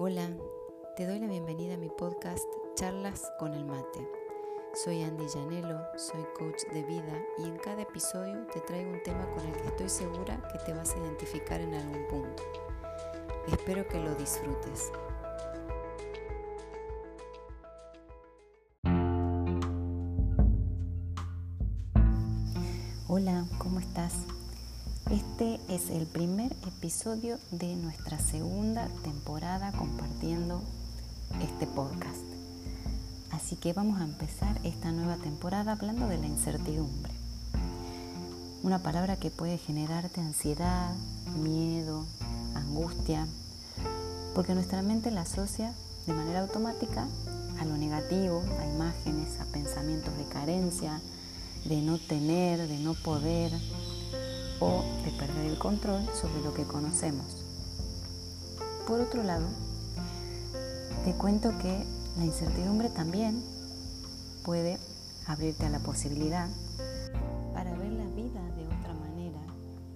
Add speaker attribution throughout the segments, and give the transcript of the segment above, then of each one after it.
Speaker 1: Hola, te doy la bienvenida a mi podcast Charlas con el Mate. Soy Andy Llanelo, soy coach de vida y en cada episodio te traigo un tema con el que estoy segura que te vas a identificar en algún punto. Espero que lo disfrutes. Hola, ¿cómo estás? Este es el primer episodio de nuestra segunda temporada compartiendo este podcast. Así que vamos a empezar esta nueva temporada hablando de la incertidumbre. Una palabra que puede generarte ansiedad, miedo, angustia, porque nuestra mente la asocia de manera automática a lo negativo, a imágenes, a pensamientos de carencia, de no tener, de no poder, o de perder el control sobre lo que conocemos. Por otro lado, te cuento que la incertidumbre también puede abrirte a la posibilidad para ver la vida de otra manera,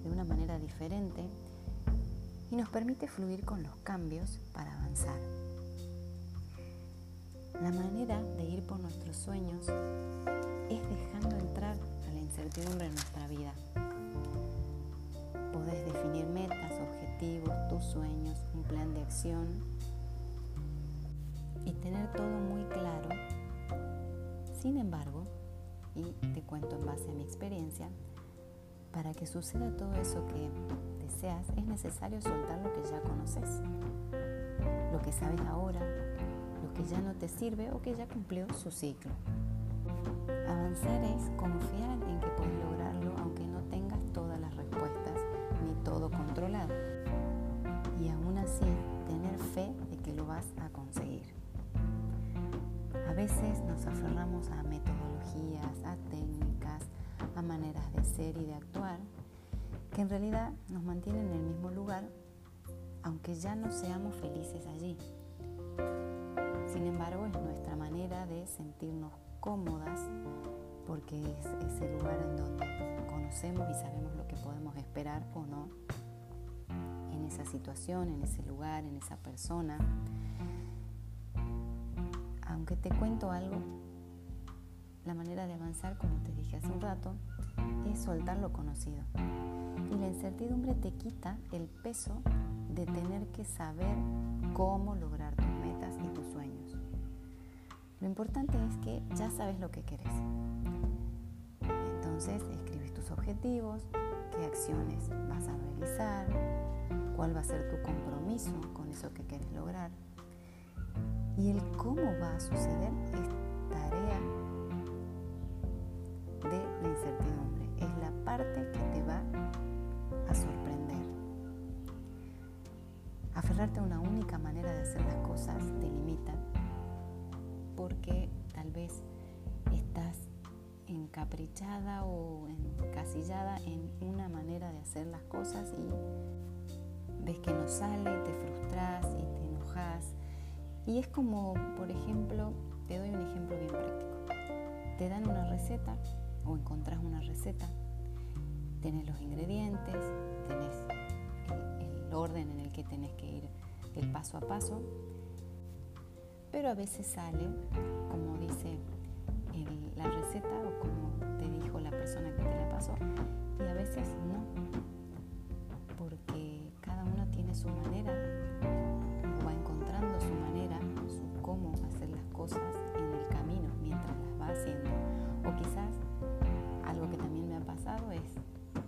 Speaker 1: de una manera diferente, y nos permite fluir con los cambios para avanzar. La manera de ir por nuestros sueños es dejando entrar a la incertidumbre en nuestra vida Podés definir metas, objetivos, tus sueños, un plan de acción y tener todo muy claro. Sin embargo, y te cuento en base a mi experiencia, para que suceda todo eso que deseas es necesario soltar lo que ya conoces, lo que sabes ahora, lo que ya no te sirve o que ya cumplió su ciclo. Avanzar es confiar en que puedes lograrlo Y aún así, tener fe de que lo vas a conseguir. A veces nos aferramos a metodologías, a técnicas, a maneras de ser y de actuar que en realidad nos mantienen en el mismo lugar aunque ya no seamos felices allí. Sin embargo, es nuestra manera de sentirnos cómodas porque es ese lugar en donde conocemos y sabemos lo que podemos esperar o no en esa situación, en ese lugar, en esa persona. Aunque te cuento algo, la manera de avanzar, como te dije hace un rato, es soltar lo conocido. Y la incertidumbre te quita el peso de tener que saber cómo lograr tus metas y tus sueños. Lo importante es que ya sabes lo que querés. Entonces escribes tus objetivos, qué acciones vas a realizar, cuál va a ser tu compromiso con eso que quieres lograr. Y el cómo va a suceder es tarea de la incertidumbre. Es la parte que te va a sorprender. Aferrarte a una única manera de hacer las cosas te limita porque tal vez estás encaprichada o encasillada en una manera de hacer las cosas y ves que no sale, te frustras y te enojas. Y es como, por ejemplo, te doy un ejemplo bien práctico. Te dan una receta o encontrás una receta, tenés los ingredientes, tenés el, el orden en el que tenés que ir del paso a paso, pero a veces sale, como dice la receta o como te dijo la persona que te la pasó y a veces no, su manera va encontrando su manera, su cómo hacer las cosas en el camino mientras las va haciendo. O quizás algo que también me ha pasado es,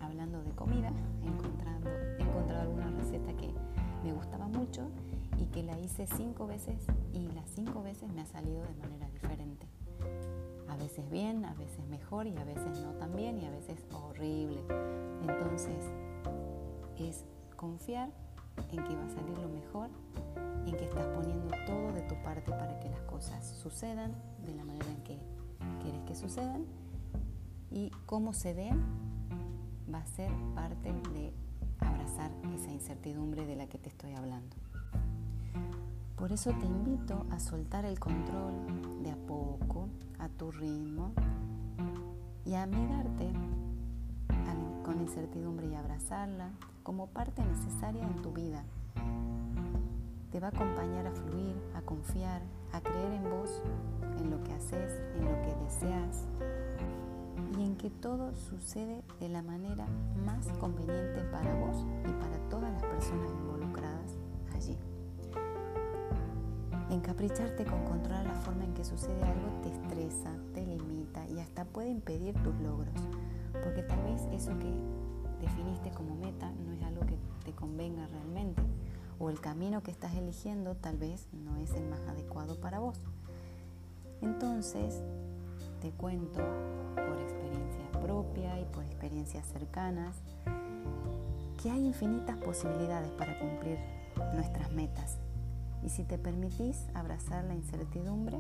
Speaker 1: hablando de comida, encontrando, he encontrado alguna receta que me gustaba mucho y que la hice cinco veces y las cinco veces me ha salido de manera diferente a veces bien, a veces mejor y a veces no tan bien y a veces horrible. Entonces es confiar en que va a salir lo mejor, en que estás poniendo todo de tu parte para que las cosas sucedan de la manera en que quieres que sucedan y cómo se den va a ser parte de abrazar esa incertidumbre de la que te estoy hablando. Por eso te invito a soltar el control de a poco, a tu ritmo, y a mirarte con incertidumbre y abrazarla como parte necesaria en tu vida. te va a acompañar a fluir, a confiar, a creer en vos, en lo que haces, en lo que deseas y en que todo sucede de la manera más conveniente para vos y para todas las personas involucradas allí. Encapricharte con controlar la forma en que sucede algo te estresa, te limita y hasta puede impedir tus logros, porque tal vez eso que definiste como meta convenga realmente, o el camino que estás eligiendo tal vez no es el más adecuado para vos. Entonces, te cuento por experiencia propia y por experiencias cercanas que hay infinitas posibilidades para cumplir nuestras metas. Y si te permitís abrazar la incertidumbre,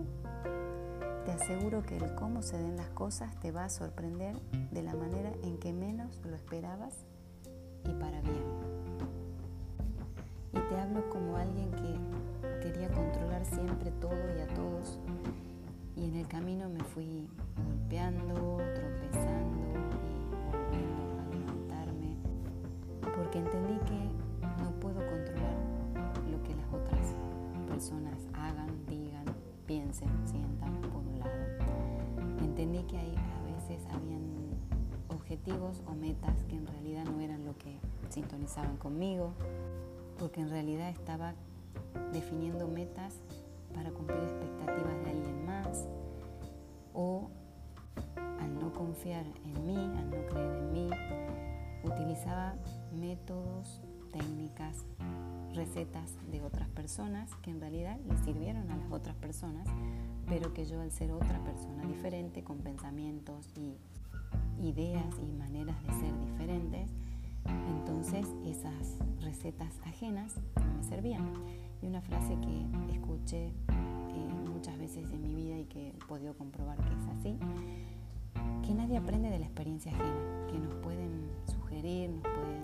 Speaker 1: te aseguro que el cómo se den las cosas te va a sorprender de la manera en que menos lo esperabas y para bien. Y te hablo como alguien que quería controlar siempre todo y a todos y en el camino me fui golpeando, tropezando y volviendo a levantarme, porque entendí que no puedo controlar lo que las otras personas hagan, digan, piensen, sientan por un lado. Entendí que hay, a veces habían objetivos o metas que en realidad no eran lo que sintonizaban conmigo, porque en realidad estaba definiendo metas para cumplir expectativas de alguien más o al no confiar en mí, al no creer en mí, utilizaba métodos, técnicas, recetas de otras personas que en realidad le sirvieron a las otras personas, pero que yo al ser otra persona diferente, con pensamientos y ideas y maneras de ser diferentes, entonces esas recetas ajenas no me servían. Y una frase que escuché eh, muchas veces en mi vida y que he podido comprobar que es así, que nadie aprende de la experiencia ajena, que nos pueden sugerir, nos pueden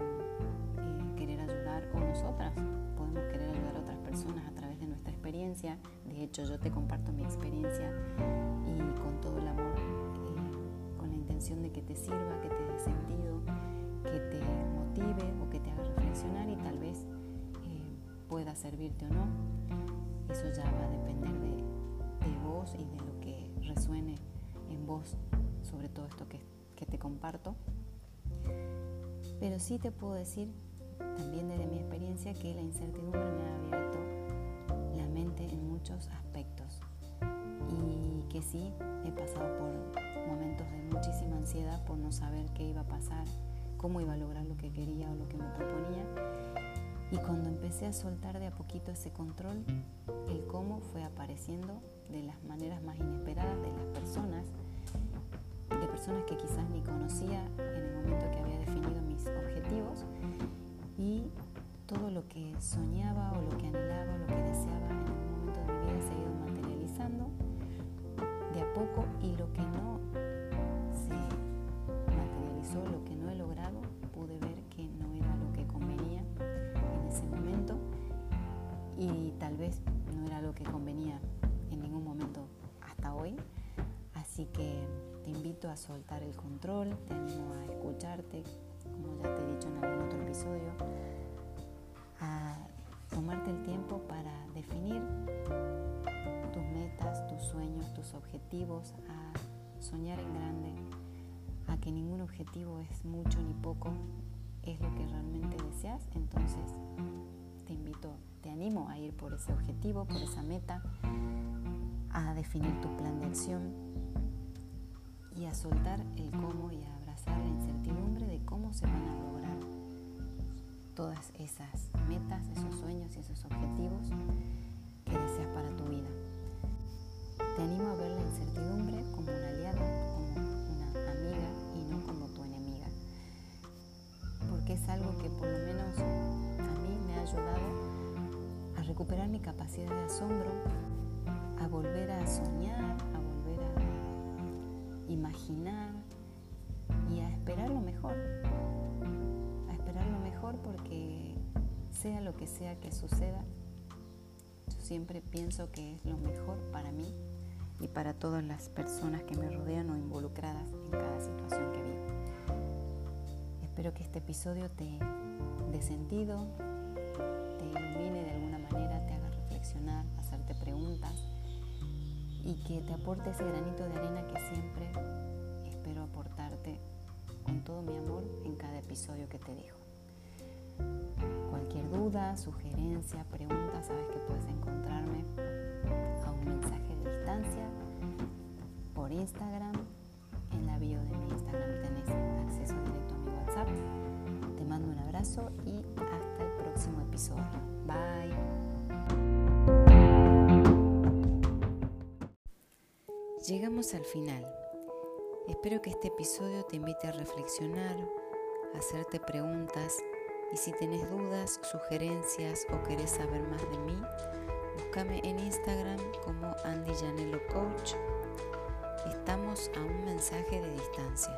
Speaker 1: eh, querer ayudar o nosotras podemos querer ayudar a otras personas a través de nuestra experiencia. De hecho, yo te comparto mi experiencia y con todo el amor, eh, con la intención de que te sirva, que te dé sentido, que te motive o que te haga reflexionar y tal vez pueda servirte o no. Eso ya va a depender de, vos y de lo que resuene en vos sobre todo esto que, que te comparto. Pero sí te puedo decir, también desde mi experiencia, que la incertidumbre me ha abierto la mente en muchos aspectos. Y que sí, he pasado por momentos de muchísima ansiedad por no saber qué iba a pasar, cómo iba a lograr lo que quería o lo que me proponía. Y cuando empecé a soltar de a poquito ese control, el cómo fue apareciendo de las maneras más inesperadas de las personas, de personas que quizás ni conocía en el momento que había definido mis objetivos y todo lo que soñaba o lo que anhelaba o lo que deseaba en algún momento de mi vida se ha ido materializando de a poco y lo que no pude ver que no era lo que convenía ese momento y tal vez no era lo que convenía en ningún momento hasta hoy. Así que te invito a soltar el control, te animo a escucharte, como ya te he dicho en algún otro episodio, a tomarte el tiempo para definir tus metas, tus sueños, tus objetivos, a soñar en grande, que ningún objetivo es mucho ni poco, es lo que realmente deseas, entonces te invito, te animo a ir por ese objetivo, por esa meta, a definir tu plan de acción y a soltar el cómo y a abrazar la incertidumbre de cómo se van a lograr todas esas metas, esos sueños y esos objetivos asombro, a volver a soñar, a volver a imaginar y a esperar lo mejor, a esperar lo mejor porque sea lo que sea que suceda, yo siempre pienso que es lo mejor para mí y para todas las personas que me rodean o involucradas en cada situación que vivo. Espero que este episodio te dé sentido, te ilumine de alguna manera, te haga hacerte preguntas y que te aporte ese granito de arena que siempre espero aportarte con todo mi amor en cada episodio que te dejo. Cualquier duda, sugerencia, pregunta, sabes que puedes encontrarme a un mensaje de distancia por Instagram Llegamos al final. Espero que este episodio te invite a reflexionar, a hacerte preguntas y si tenés dudas, sugerencias o querés saber más de mí, búscame en Instagram como Andy Janelo Coach. Estamos a un mensaje de distancia.